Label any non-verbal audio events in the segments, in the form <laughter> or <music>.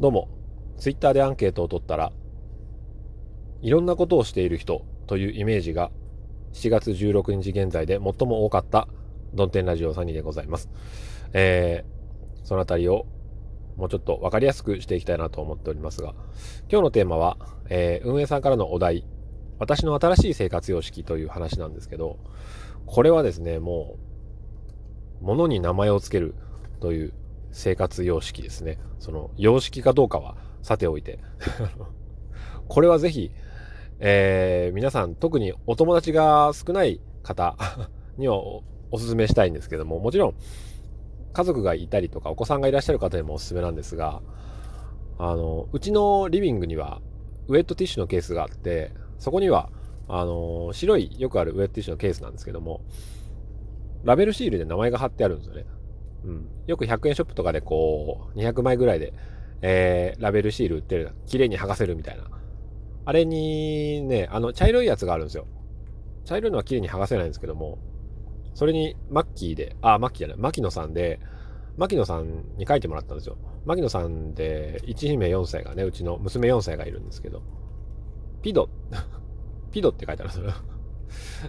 どうも、ツイッターでアンケートを取ったら、いろんなことをしている人というイメージが7月16日現在で最も多かったドンテンラジオサニーでございます。えー、そのあたりをもうちょっとわかりやすくしていきたいなと思っておりますが、今日のテーマは、えー、運営さんからのお題、私の新しい生活様式という話なんですけど、これはですね、もう、物に名前を付けるという生活様式ですね。その、様式かどうかはさておいて。<laughs> これはぜひ、えー、皆さん、特にお友達が少ない方 <laughs> にはお勧めしたいんですけども、もちろん、家族がいたりとか、お子さんがいらっしゃる方にもおすすめなんですが、あの、うちのリビングには、ウェットティッシュのケースがあって、そこには、あの、白いよくあるウェットティッシュのケースなんですけども、ラベルシールで名前が貼ってあるんですよね。うん。よく100円ショップとかでこう、200枚ぐらいで、えー、ラベルシール売ってる、綺麗に剥がせるみたいな。あれにね、あの、茶色いやつがあるんですよ。茶色いのは綺麗に剥がせないんですけども、それにマッキーで、あ、マッキーじゃない、牧野さんで、牧野さんに書いてもらったんですよ。牧野さんで、一姫4歳がね、うちの娘4歳がいるんですけど、ピド、<laughs> ピドって書いてあるんですよ。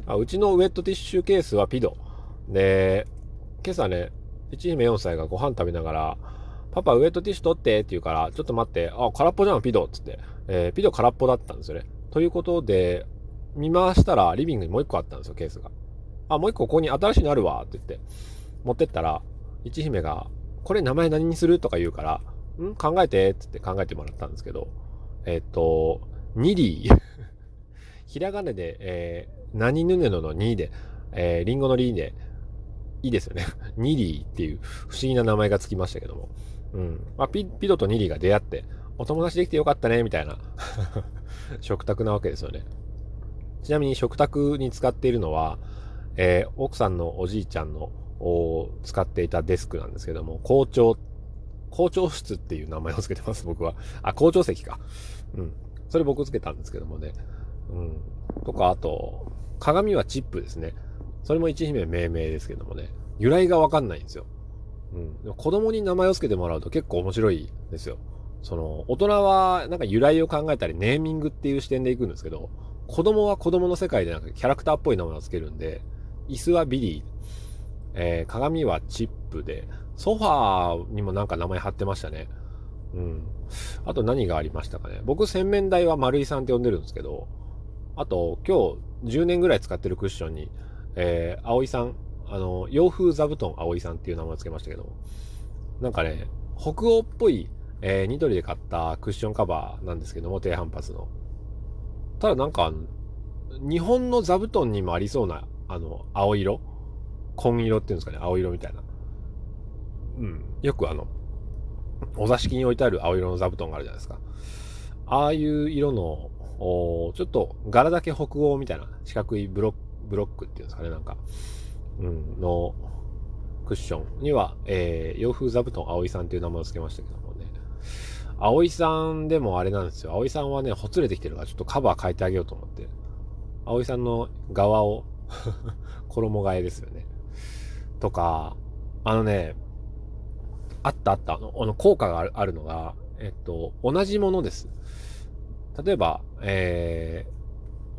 あうちのウェットティッシュケースはピド。で、今朝ね、一姫4歳がご飯食べながら、パパウェットティッシュ取ってって言うから、ちょっと待って、あ、空っぽじゃん、ピドっつって。えー、ピド空っぽだったんですよね。ということで、見回したらリビングにもう一個あったんですよ、ケースが。あ、もう一個ここに新しいのあるわって言って、持ってったら、一姫が、これ名前何にする？とか言うから、ん考えてってって考えてもらったんですけど、えっ、と、ニリー。<laughs> ひらがなで、えー、何ぬねのの2で、えー、リンゴのリーで、いいですよね。<laughs> ニリーっていう不思議な名前がつきましたけども。うん。まあ、ピ、ピドとニリーが出会って、お友達できてよかったね、みたいな <laughs> 食卓なわけですよね。ちなみに食卓に使っているのは、えー、奥さんのおじいちゃんのを使っていたデスクなんですけども、校長、校長室っていう名前を付けてます、僕は。あ、校長席か。うん。それ僕付けたんですけどもね。うん。とか、あと、鏡はチップですね。それも一姫命名ですけどもね。由来がわかんないんですよ。うん。子供に名前を付けてもらうと結構面白いですよ。その、大人はなんか由来を考えたりネーミングっていう視点でいくんですけど、子供は子供の世界でなんかキャラクターっぽい名前を付けるんで、椅子はビリー、えー、鏡はチップで、ソファーにもなんか名前貼ってましたね。うん。あと何がありましたかね。僕洗面台は丸井さんって呼んでるんですけど、あと今日10年ぐらい使ってるクッションに、えー、葵さん、あの、洋風座布団葵さんっていう名前を付けましたけど、なんかね、北欧っぽいえー、ニトリで買ったクッションカバーなんですけども、低反発の。ただなんか、日本の座布団にもありそうな、あの、青色？紺色っていうんですかね、青色みたいな。うん。よくあの、お座敷に置いてある青色の座布団があるじゃないですか。ああいう色の、おちょっと柄だけ北欧みたいな四角いブロック、ブロックっていうんですかね、なんか、うん、のクッションには、えー、洋風座布団葵さんっていう名前を付けましたけどもね、葵さんでもあれなんですよ。葵さんはね、ほつれてきてるから、ちょっとカバー変えてあげようと思って。葵さんの側を <laughs> 衣替えですよね。とか、あのね、あったあった。あの、あの効果があるのが、えっと、同じものです。例えば、えー、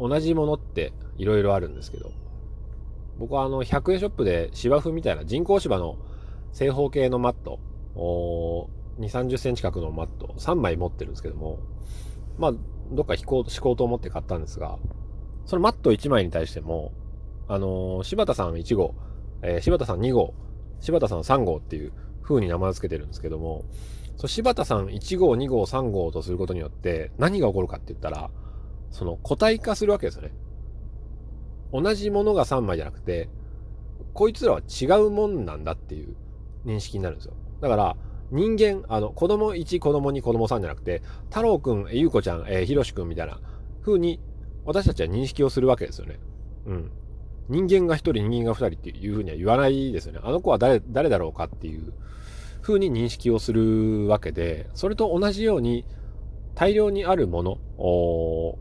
同じものって色々あるんですけど、僕はあの、100円ショップで芝生みたいな人工芝の正方形のマット2、30センチ角のマット3枚持ってるんですけども、まあ、どっか引こう、敷こうと思って買ったんですが、そのマット1枚に対しても、あの、柴田さん1号、えー、柴田さん2号、柴田さん3号っていう風に名前を付けてるんですけども、そ柴田さん1号、2号、3号とすることによって何が起こるかって言ったら、その個体化するわけですよね。同じものが3枚じゃなくて、こいつらは違うもんなんだっていう認識になるんですよ。だから、人間、あの、子供1、子供2、子供3じゃなくて、太郎くん、ゆうこちゃん、えー、ひろしくんみたいな風に、私たちは認識をするわけですよね。うん。人間が1人、人間が2人っていう風には言わないですよね。あの子は誰、誰だろうかっていう風に認識をするわけで、それと同じように、大量にあるもの、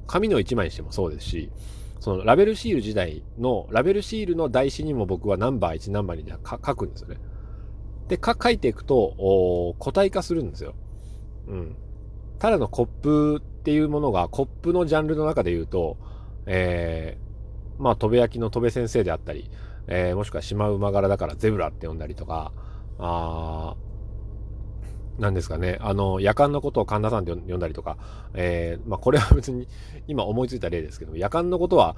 紙の1枚にしてもそうですし、そのラベルシール時代の、ラベルシールの台紙にも僕はナンバー1、ナンバー2で書くんですよね。で、か、書いていくと、個体化するんですよ。うん。ただのコップっていうものが、コップのジャンルの中で言うと、えー、まあ、戸部焼きの戸部先生であったり、えー、もしくはシマウマ柄だからゼブラって呼んだりとか、あなんですかね、あの、夜間のことを神田さんって呼んだりとか、えー、まあ、これは別に今思いついた例ですけど、夜間のことは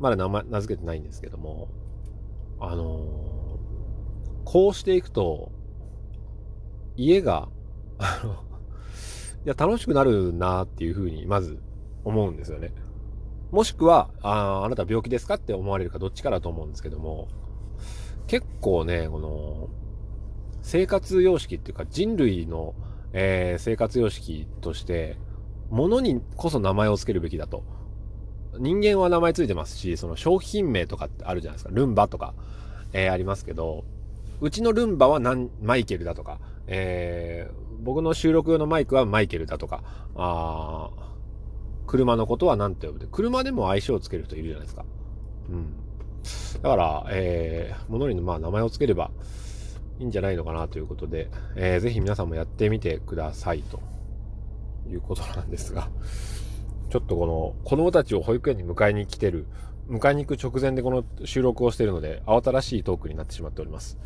まだ名前名付けてないんですけども、あのー、こうしていくと、家が、あの、いや、楽しくなるなっていうふうに、まず思うんですよね。もしくは、ああなた病気ですかって思われるかどっちかだと思うんですけども、結構ね、この、生活様式っていうか人類の、えー、生活様式として、物にこそ名前を付けるべきだと。人間は名前付いてますし、その商品名とかってあるじゃないですか。ルンバとか、えー、ありますけど、うちのルンバは、マイケルだとか、えー、僕の収録用のマイクはマイケルだとか、あ車のことは何て呼ぶで、車でも相性をつける人いるじゃないですか。うん。だから、えー、物にまあ名前を付ければ、いいんじゃないのかなということで、えー、ぜひ皆さんもやってみてくださいということなんですが、ちょっとこの子供たちを保育園に迎えに来てる、迎えに行く直前でこの収録をしているので、慌ただしいトークになってしまっております。